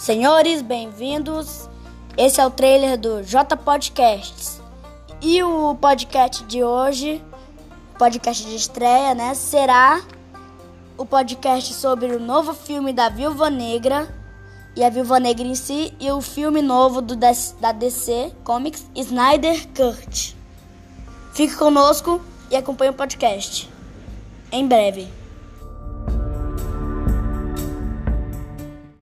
Senhores, bem-vindos. Esse é o trailer do J Podcasts. E o podcast de hoje, podcast de estreia, né, será o podcast sobre o novo filme da Viúva Negra e a Viúva Negra em si e o filme novo do da DC Comics Snyder Cut. Fique conosco e acompanhe o podcast. Em breve.